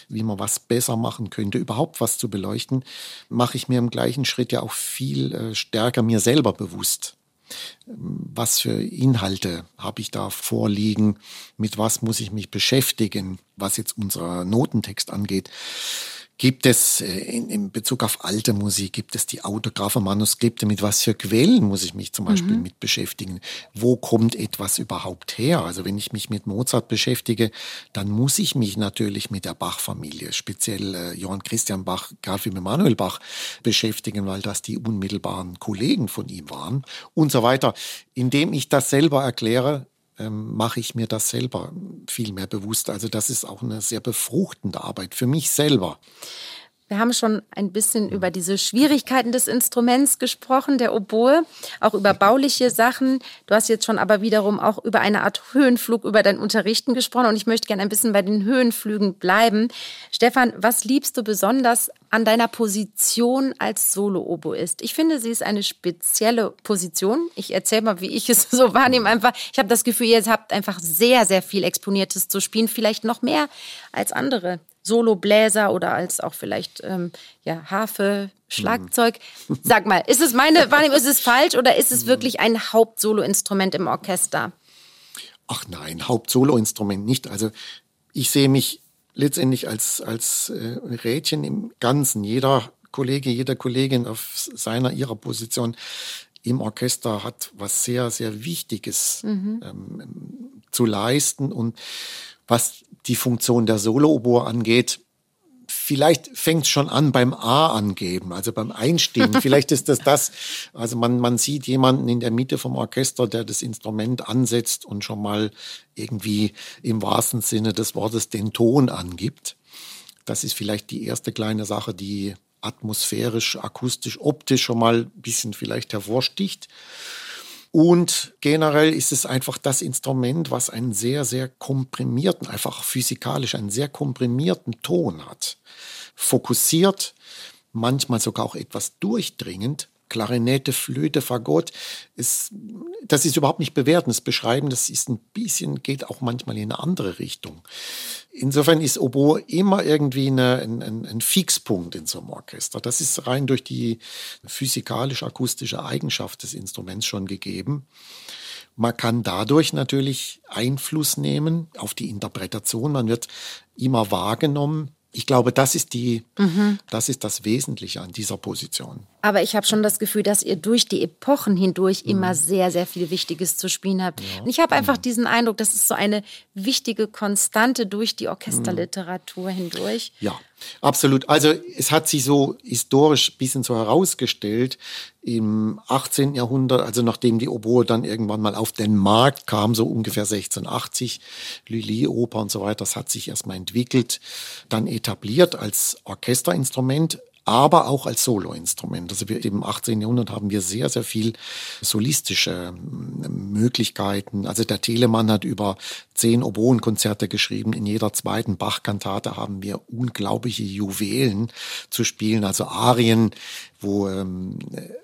[SPEAKER 2] wie man was besser machen könnte, überhaupt was zu beleuchten, mache ich mir im gleichen Schritt ja auch viel äh, stärker mir selber bewusst. Was für Inhalte habe ich da vorliegen? Mit was muss ich mich beschäftigen, was jetzt unser Notentext angeht? Gibt es äh, in, in Bezug auf alte Musik, gibt es die Autographe, Manuskripte, mit was für Quellen muss ich mich zum Beispiel mhm. mit beschäftigen? Wo kommt etwas überhaupt her? Also wenn ich mich mit Mozart beschäftige, dann muss ich mich natürlich mit der Bach-Familie, speziell äh, Johann Christian Bach, Graf Emanuel Bach beschäftigen, weil das die unmittelbaren Kollegen von ihm waren und so weiter. Indem ich das selber erkläre, ähm, mache ich mir das selber viel mehr bewusst. Also das ist auch eine sehr befruchtende Arbeit für mich selber.
[SPEAKER 3] Wir haben schon ein bisschen über diese Schwierigkeiten des Instruments gesprochen, der Oboe, auch über bauliche Sachen. Du hast jetzt schon aber wiederum auch über eine Art Höhenflug, über dein Unterrichten gesprochen und ich möchte gerne ein bisschen bei den Höhenflügen bleiben. Stefan, was liebst du besonders an deiner Position als Solo-Oboist? Ich finde, sie ist eine spezielle Position. Ich erzähle mal, wie ich es so wahrnehme. Einfach, ich habe das Gefühl, ihr habt einfach sehr, sehr viel Exponiertes zu spielen, vielleicht noch mehr als andere Solobläser oder als auch vielleicht ähm, ja, Harfe, Schlagzeug. Sag mal, ist es meine Wahrnehmung, ist es falsch oder ist es wirklich ein Hauptsoloinstrument im Orchester?
[SPEAKER 2] Ach nein, Hauptsoloinstrument nicht. Also ich sehe mich letztendlich als, als äh, Rädchen im Ganzen. Jeder Kollege, jede Kollegin auf seiner, ihrer Position im Orchester hat was sehr, sehr Wichtiges mhm. ähm, zu leisten und was die Funktion der Solo-Oboe angeht, vielleicht fängt es schon an beim A angeben, also beim Einstehen. vielleicht ist das das, also man, man sieht jemanden in der Mitte vom Orchester, der das Instrument ansetzt und schon mal irgendwie im wahrsten Sinne des Wortes den Ton angibt. Das ist vielleicht die erste kleine Sache, die atmosphärisch, akustisch, optisch schon mal ein bisschen vielleicht hervorsticht. Und generell ist es einfach das Instrument, was einen sehr, sehr komprimierten, einfach physikalisch einen sehr komprimierten Ton hat. Fokussiert, manchmal sogar auch etwas durchdringend, Klarinette, Flöte, Fagott, ist, das ist überhaupt nicht bewerten, das Beschreiben, das ist ein bisschen, geht auch manchmal in eine andere Richtung. Insofern ist Oboe immer irgendwie eine, ein, ein, ein Fixpunkt in so einem Orchester. Das ist rein durch die physikalisch-akustische Eigenschaft des Instruments schon gegeben. Man kann dadurch natürlich Einfluss nehmen auf die Interpretation. Man wird immer wahrgenommen ich glaube, das ist die, mhm. das ist das Wesentliche an dieser Position.
[SPEAKER 3] Aber ich habe schon das Gefühl, dass ihr durch die Epochen hindurch mhm. immer sehr, sehr viel Wichtiges zu spielen habt. Ja. Und ich habe einfach mhm. diesen Eindruck, das ist so eine wichtige Konstante durch die Orchesterliteratur hindurch.
[SPEAKER 2] Ja, absolut. Also es hat sich so historisch ein bisschen so herausgestellt, im 18. Jahrhundert, also nachdem die Oboe dann irgendwann mal auf den Markt kam, so ungefähr 1680, Lully-Oper und so weiter, das hat sich erstmal entwickelt, dann etabliert als Orchesterinstrument, aber auch als Soloinstrument. Also wir, im 18. Jahrhundert haben wir sehr, sehr viel solistische ähm, Möglichkeiten. Also der Telemann hat über zehn Oboenkonzerte geschrieben. In jeder zweiten Bach-Kantate haben wir unglaubliche Juwelen zu spielen, also Arien, wo ähm,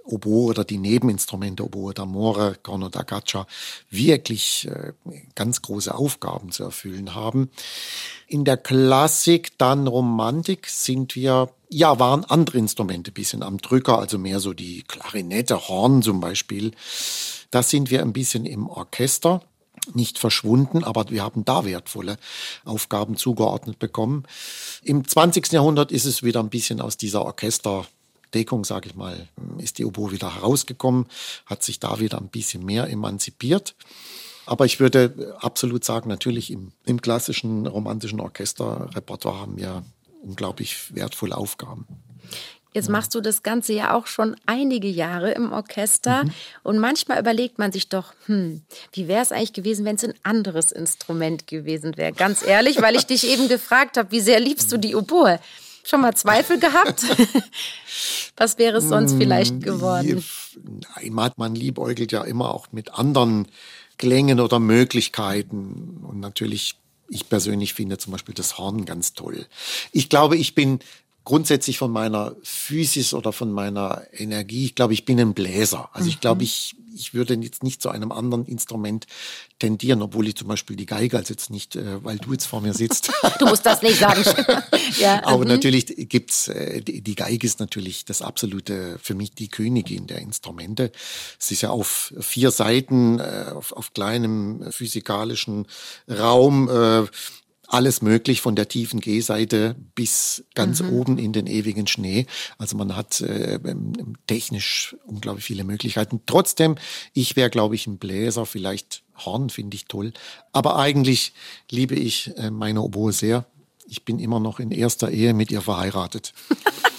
[SPEAKER 2] Oboe oder die Nebeninstrumente, Oboe d'Amore, Corno da Gaccia, wirklich äh, ganz große Aufgaben zu erfüllen haben. In der Klassik, dann Romantik, sind wir ja, waren andere Instrumente bisschen am Drücker, also mehr so die Klarinette, Horn zum Beispiel. Da sind wir ein bisschen im Orchester nicht verschwunden, aber wir haben da wertvolle Aufgaben zugeordnet bekommen. Im 20. Jahrhundert ist es wieder ein bisschen aus dieser Orchesterdeckung, sage ich mal, ist die Oboe wieder herausgekommen, hat sich da wieder ein bisschen mehr emanzipiert. Aber ich würde absolut sagen, natürlich im, im klassischen romantischen Orchesterrepertoire haben wir unglaublich wertvolle Aufgaben.
[SPEAKER 3] Jetzt machst du das Ganze ja auch schon einige Jahre im Orchester mhm. und manchmal überlegt man sich doch, hm, wie wäre es eigentlich gewesen, wenn es ein anderes Instrument gewesen wäre? Ganz ehrlich, weil ich dich eben gefragt habe, wie sehr liebst du die Oboe? Schon mal Zweifel gehabt? Was wäre es sonst vielleicht hm, geworden?
[SPEAKER 2] Nein, man liebäugelt ja immer auch mit anderen Klängen oder Möglichkeiten und natürlich ich persönlich finde zum Beispiel das Horn ganz toll. Ich glaube, ich bin grundsätzlich von meiner Physis oder von meiner Energie, ich glaube, ich bin ein Bläser. Also ich glaube, mhm. ich, ich würde jetzt nicht zu einem anderen Instrument tendieren, obwohl ich zum Beispiel die Geige als jetzt nicht, äh, weil du jetzt vor mir sitzt.
[SPEAKER 3] du musst das nicht sagen.
[SPEAKER 2] ja, Aber mhm. natürlich gibt's äh, die, Geige ist natürlich das absolute, für mich die Königin der Instrumente. Es ist ja auf vier Seiten, äh, auf, auf kleinem physikalischen Raum, alles möglich von der tiefen G-Seite bis ganz mhm. oben in den ewigen Schnee. Also man hat äh, ähm, technisch unglaublich viele Möglichkeiten. Trotzdem, ich wäre, glaube ich, ein Bläser, vielleicht Horn finde ich toll. Aber eigentlich liebe ich äh, meine Oboe sehr. Ich bin immer noch in erster Ehe mit ihr verheiratet.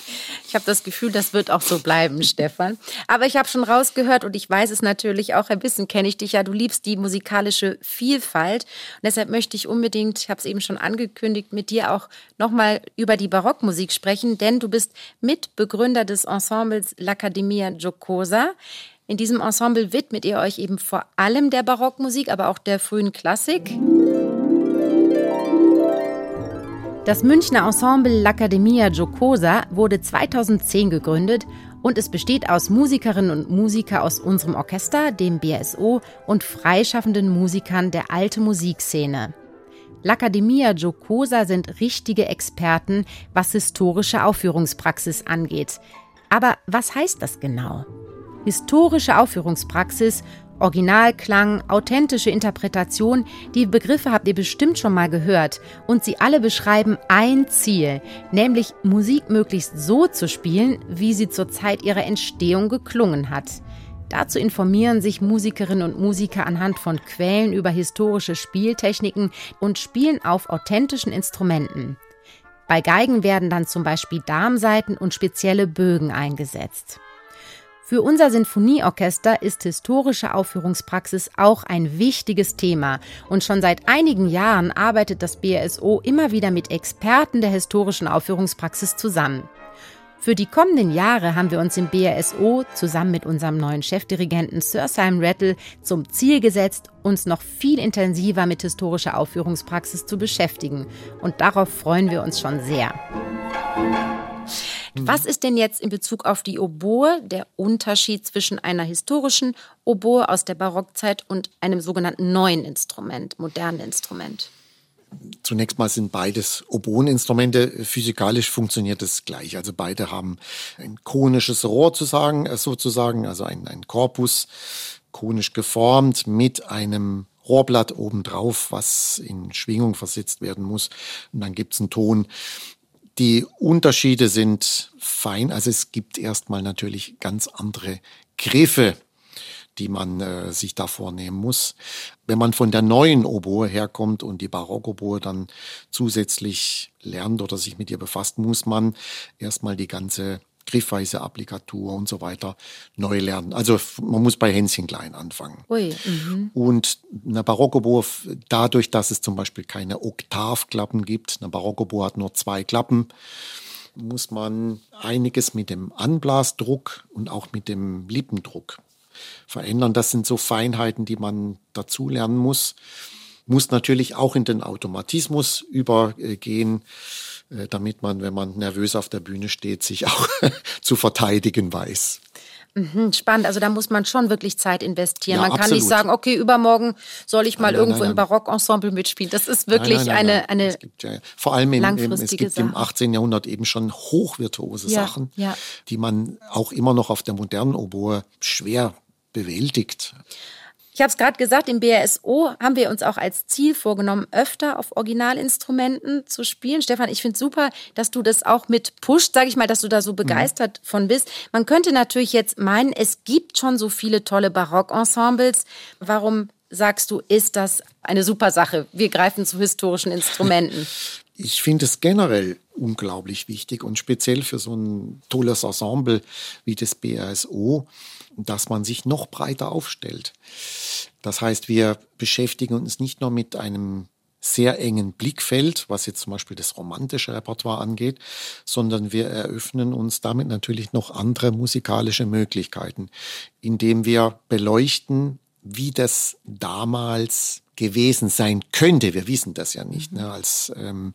[SPEAKER 3] Ich habe das Gefühl, das wird auch so bleiben, Stefan. Aber ich habe schon rausgehört und ich weiß es natürlich auch ein bisschen, kenne ich dich ja, du liebst die musikalische Vielfalt. Und deshalb möchte ich unbedingt, ich habe es eben schon angekündigt, mit dir auch nochmal über die Barockmusik sprechen, denn du bist Mitbegründer des Ensembles L'Accademia Giocosa. In diesem Ensemble widmet ihr euch eben vor allem der Barockmusik, aber auch der frühen Klassik. Das Münchner Ensemble L'Accademia Giocosa wurde 2010 gegründet und es besteht aus Musikerinnen und Musikern aus unserem Orchester, dem BSO, und freischaffenden Musikern der alte Musikszene. L'Accademia Giocosa sind richtige Experten, was historische Aufführungspraxis angeht. Aber was heißt das genau? Historische Aufführungspraxis Originalklang, authentische Interpretation, die Begriffe habt ihr bestimmt schon mal gehört und sie alle beschreiben ein Ziel, nämlich Musik möglichst so zu spielen, wie sie zur Zeit ihrer Entstehung geklungen hat. Dazu informieren sich Musikerinnen und Musiker anhand von Quellen über historische Spieltechniken und spielen auf authentischen Instrumenten. Bei Geigen werden dann zum Beispiel Darmsaiten und spezielle Bögen eingesetzt. Für unser Sinfonieorchester ist historische Aufführungspraxis auch ein wichtiges Thema und schon seit einigen Jahren arbeitet das BSO immer wieder mit Experten der historischen Aufführungspraxis zusammen. Für die kommenden Jahre haben wir uns im BRSO zusammen mit unserem neuen Chefdirigenten Sir Simon Rattle zum Ziel gesetzt, uns noch viel intensiver mit historischer Aufführungspraxis zu beschäftigen. Und darauf freuen wir uns schon sehr. Mhm. Was ist denn jetzt in Bezug auf die Oboe der Unterschied zwischen einer historischen Oboe aus der Barockzeit und einem sogenannten neuen Instrument, modernen Instrument?
[SPEAKER 2] Zunächst mal sind beides Oboeninstrumente. Physikalisch funktioniert es gleich. Also beide haben ein konisches Rohr zu sagen, äh, sozusagen, also ein, ein Korpus konisch geformt mit einem Rohrblatt obendrauf, was in Schwingung versetzt werden muss. Und dann gibt es einen Ton, die Unterschiede sind fein. Also es gibt erstmal natürlich ganz andere Griffe, die man äh, sich da vornehmen muss. Wenn man von der neuen Oboe herkommt und die Barockoboe dann zusätzlich lernt oder sich mit ihr befasst, muss man erstmal die ganze Griffweise, Applikatur und so weiter neu lernen. Also man muss bei Hänschen klein anfangen. Ui, mhm. Und eine Barockoboe, dadurch, dass es zum Beispiel keine Oktavklappen gibt, eine Barockoboe hat nur zwei Klappen, muss man einiges mit dem Anblasdruck und auch mit dem Lippendruck verändern. Das sind so Feinheiten, die man dazu lernen muss. Muss natürlich auch in den Automatismus übergehen äh, damit man, wenn man nervös auf der Bühne steht, sich auch zu verteidigen weiß.
[SPEAKER 3] Mhm, spannend, also da muss man schon wirklich Zeit investieren. Ja, man kann nicht sagen, okay, übermorgen soll ich mal nein, irgendwo nein, im Barockensemble mitspielen. Das ist wirklich eine, eine
[SPEAKER 2] gibt, ja, Vor allem im, im, es gibt Sache. im 18. Jahrhundert eben schon hochvirtuose ja, Sachen, die man auch immer noch auf der modernen Oboe schwer bewältigt.
[SPEAKER 3] Ich habe es gerade gesagt, im BRSO haben wir uns auch als Ziel vorgenommen, öfter auf Originalinstrumenten zu spielen. Stefan, ich finde super, dass du das auch mit pusht, sage ich mal, dass du da so begeistert mhm. von bist. Man könnte natürlich jetzt meinen, es gibt schon so viele tolle Barockensembles. Warum sagst du, ist das eine super Sache? Wir greifen zu historischen Instrumenten.
[SPEAKER 2] Ich finde es generell unglaublich wichtig und speziell für so ein tolles Ensemble wie das BRSO, dass man sich noch breiter aufstellt. Das heißt, wir beschäftigen uns nicht nur mit einem sehr engen Blickfeld, was jetzt zum Beispiel das romantische Repertoire angeht, sondern wir eröffnen uns damit natürlich noch andere musikalische Möglichkeiten, indem wir beleuchten, wie das damals gewesen sein könnte. Wir wissen das ja nicht. Ne? Als, ähm,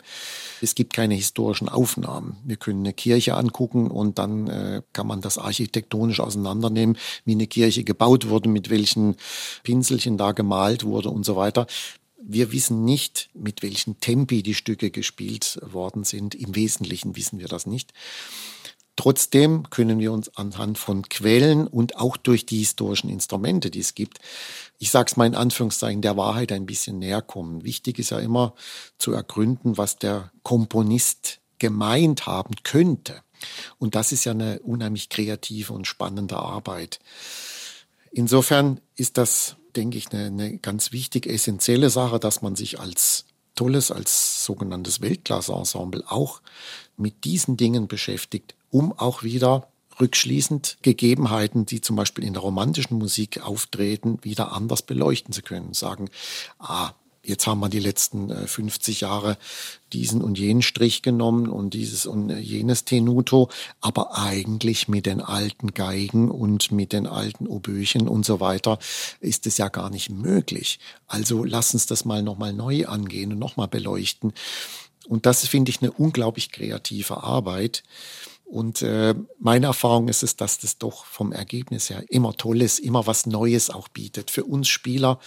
[SPEAKER 2] es gibt keine historischen Aufnahmen. Wir können eine Kirche angucken und dann äh, kann man das architektonisch auseinandernehmen, wie eine Kirche gebaut wurde, mit welchen Pinselchen da gemalt wurde und so weiter. Wir wissen nicht, mit welchen Tempi die Stücke gespielt worden sind. Im Wesentlichen wissen wir das nicht. Trotzdem können wir uns anhand von Quellen und auch durch die historischen Instrumente, die es gibt, ich sage es mal in Anführungszeichen, der Wahrheit ein bisschen näher kommen. Wichtig ist ja immer zu ergründen, was der Komponist gemeint haben könnte. Und das ist ja eine unheimlich kreative und spannende Arbeit. Insofern ist das, denke ich, eine, eine ganz wichtig, essentielle Sache, dass man sich als tolles, als sogenanntes Weltklasse-Ensemble auch mit diesen Dingen beschäftigt, um auch wieder rückschließend Gegebenheiten, die zum Beispiel in der romantischen Musik auftreten, wieder anders beleuchten zu können. Sagen, ah, jetzt haben wir die letzten 50 äh, Jahre diesen und jenen Strich genommen und dieses und jenes Tenuto, aber eigentlich mit den alten Geigen und mit den alten Oböchen und so weiter ist es ja gar nicht möglich. Also lass uns das mal nochmal neu angehen und nochmal beleuchten. Und das finde ich eine unglaublich kreative Arbeit. Und äh, meine Erfahrung ist es, dass das doch vom Ergebnis her immer toll ist, immer was Neues auch bietet. Für uns Spieler,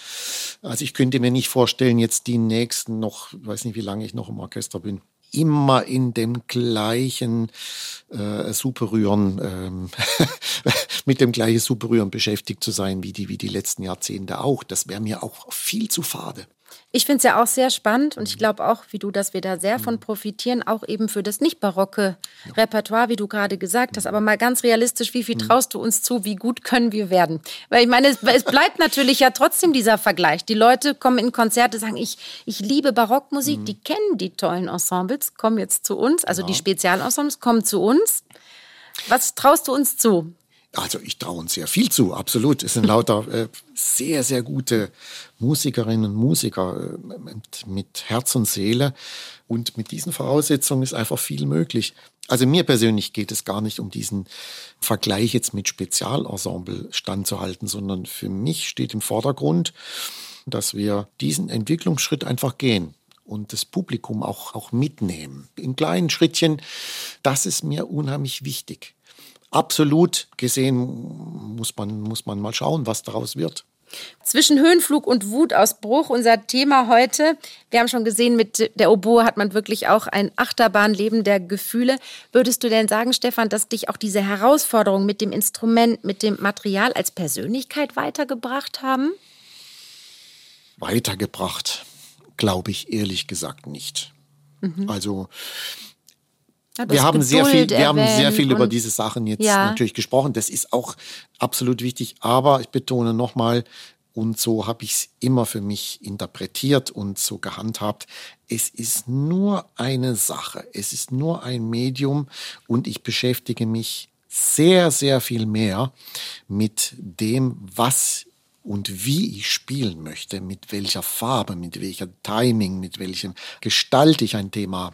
[SPEAKER 2] also ich könnte mir nicht vorstellen, jetzt die nächsten noch, weiß nicht, wie lange ich noch im Orchester bin, immer in dem gleichen äh, Superrühren, ähm, mit dem gleichen Superrühren beschäftigt zu sein, wie die, wie die letzten Jahrzehnte auch. Das wäre mir auch viel zu fade.
[SPEAKER 3] Ich finde es ja auch sehr spannend und ich glaube auch, wie du, dass wir da sehr von profitieren, auch eben für das nicht barocke Repertoire, wie du gerade gesagt hast. Aber mal ganz realistisch, wie viel traust du uns zu, wie gut können wir werden? Weil ich meine, es, es bleibt natürlich ja trotzdem dieser Vergleich. Die Leute kommen in Konzerte, sagen, ich, ich liebe Barockmusik, mhm. die kennen die tollen Ensembles, kommen jetzt zu uns, also ja. die Spezialensembles kommen zu uns. Was traust du uns zu?
[SPEAKER 2] Also ich traue uns sehr viel zu, absolut. Es sind lauter äh, sehr, sehr gute Musikerinnen und Musiker äh, mit, mit Herz und Seele. Und mit diesen Voraussetzungen ist einfach viel möglich. Also mir persönlich geht es gar nicht um diesen Vergleich jetzt mit Spezialensemble standzuhalten, sondern für mich steht im Vordergrund, dass wir diesen Entwicklungsschritt einfach gehen und das Publikum auch, auch mitnehmen. In kleinen Schrittchen, das ist mir unheimlich wichtig absolut gesehen muss man, muss man mal schauen, was daraus wird.
[SPEAKER 3] Zwischen Höhenflug und Wutausbruch, unser Thema heute. Wir haben schon gesehen, mit der Oboe hat man wirklich auch ein Achterbahnleben der Gefühle. Würdest du denn sagen, Stefan, dass dich auch diese Herausforderungen mit dem Instrument, mit dem Material als Persönlichkeit weitergebracht haben?
[SPEAKER 2] Weitergebracht, glaube ich ehrlich gesagt nicht. Mhm. Also ja, wir haben sehr viel, wir haben sehr viel über diese Sachen jetzt ja. natürlich gesprochen. Das ist auch absolut wichtig. Aber ich betone nochmal, und so habe ich es immer für mich interpretiert und so gehandhabt. Es ist nur eine Sache. Es ist nur ein Medium und ich beschäftige mich sehr, sehr viel mehr mit dem, was und wie ich spielen möchte, mit welcher Farbe, mit welcher Timing, mit welchem Gestalt ich ein Thema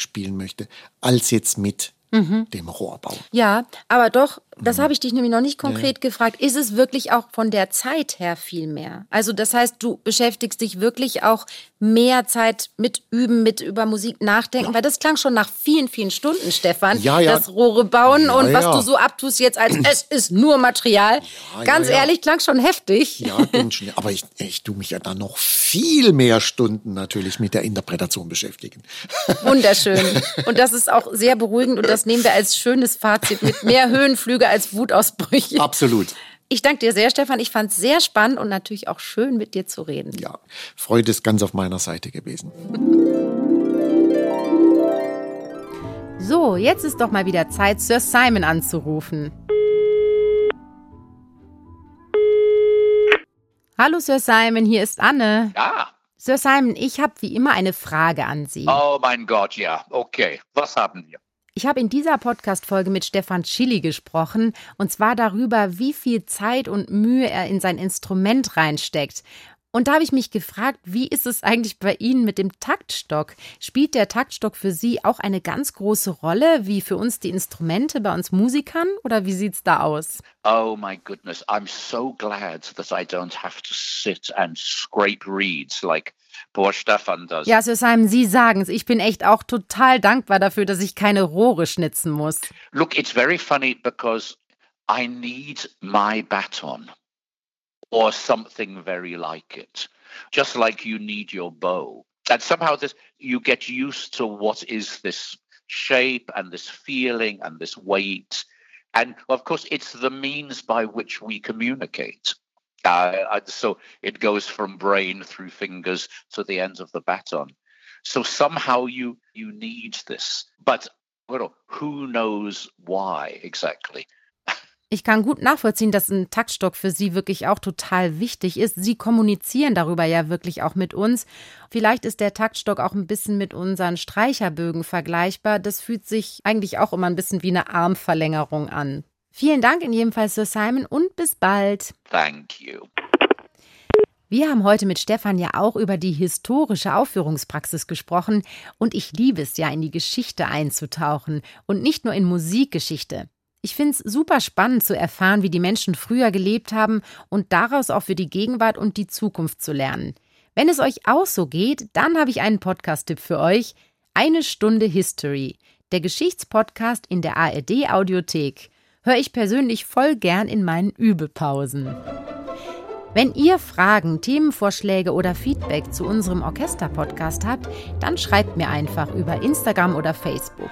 [SPEAKER 2] spielen möchte, als jetzt mit mhm. dem Rohrbau.
[SPEAKER 3] Ja, aber doch, das mhm. habe ich dich nämlich noch nicht konkret ja. gefragt. Ist es wirklich auch von der Zeit her viel mehr? Also das heißt, du beschäftigst dich wirklich auch mehr Zeit mit Üben, mit über Musik nachdenken, ja. weil das klang schon nach vielen, vielen Stunden, Stefan.
[SPEAKER 2] Ja, ja.
[SPEAKER 3] Das Rohre bauen ja, und was du so abtust jetzt als es ist nur Material. Ganz ehrlich, klang schon heftig.
[SPEAKER 2] Ja, schon, aber ich, ich tue mich ja dann noch viel mehr Stunden natürlich mit der Interpretation beschäftigen.
[SPEAKER 3] Wunderschön. Und das ist auch sehr beruhigend und das nehmen wir als schönes Fazit mit mehr Höhenflüge als Wutausbrüche.
[SPEAKER 2] Absolut.
[SPEAKER 3] Ich danke dir sehr, Stefan. Ich fand es sehr spannend und natürlich auch schön, mit dir zu reden.
[SPEAKER 2] Ja, Freude ist ganz auf meiner Seite gewesen.
[SPEAKER 3] So, jetzt ist doch mal wieder Zeit, Sir Simon anzurufen. Hallo, Sir Simon, hier ist Anne.
[SPEAKER 1] Ja.
[SPEAKER 3] Sir Simon, ich habe wie immer eine Frage an Sie.
[SPEAKER 1] Oh mein Gott, ja. Okay, was haben wir?
[SPEAKER 3] Ich habe in dieser Podcast-Folge mit Stefan Schilly gesprochen und zwar darüber, wie viel Zeit und Mühe er in sein Instrument reinsteckt. Und da habe ich mich gefragt, wie ist es eigentlich bei Ihnen mit dem Taktstock? Spielt der Taktstock für Sie auch eine ganz große Rolle, wie für uns die Instrumente bei uns Musikern? Oder wie sieht es da aus?
[SPEAKER 1] Oh my goodness, I'm so glad that I don't have to sit and scrape reeds like poor Stefan does.
[SPEAKER 3] Ja, Sir Simon, Sie sagen es. Ich bin echt auch total dankbar dafür, dass ich keine Rohre schnitzen muss.
[SPEAKER 1] Look, it's very funny because I need my baton. Or something very like it, just like you need your bow. And somehow this you get used to what is this shape and this feeling and this weight. And of course, it's the means by which we communicate. Uh, so it goes from brain through fingers to the ends of the baton. So somehow you you need this, but well, who knows why exactly?
[SPEAKER 3] Ich kann gut nachvollziehen, dass ein Taktstock für Sie wirklich auch total wichtig ist. Sie kommunizieren darüber ja wirklich auch mit uns. Vielleicht ist der Taktstock auch ein bisschen mit unseren Streicherbögen vergleichbar. Das fühlt sich eigentlich auch immer ein bisschen wie eine Armverlängerung an. Vielen Dank in jedem Fall, Sir Simon, und bis bald.
[SPEAKER 1] Thank you.
[SPEAKER 3] Wir haben heute mit Stefan ja auch über die historische Aufführungspraxis gesprochen und ich liebe es ja, in die Geschichte einzutauchen und nicht nur in Musikgeschichte. Ich finde es super spannend zu erfahren, wie die Menschen früher gelebt haben und daraus auch für die Gegenwart und die Zukunft zu lernen. Wenn es euch auch so geht, dann habe ich einen Podcast-Tipp für euch. Eine Stunde History, der Geschichtspodcast in der ARD Audiothek. Höre ich persönlich voll gern in meinen Übepausen. Wenn ihr Fragen, Themenvorschläge oder Feedback zu unserem Orchester-Podcast habt, dann schreibt mir einfach über Instagram oder Facebook.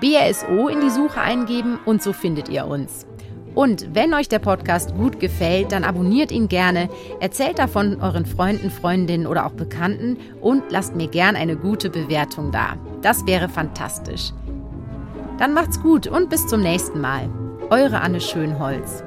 [SPEAKER 3] BRSO in die Suche eingeben und so findet ihr uns. Und wenn euch der Podcast gut gefällt, dann abonniert ihn gerne, erzählt davon euren Freunden, Freundinnen oder auch Bekannten und lasst mir gern eine gute Bewertung da. Das wäre fantastisch. Dann macht's gut und bis zum nächsten Mal. Eure Anne Schönholz.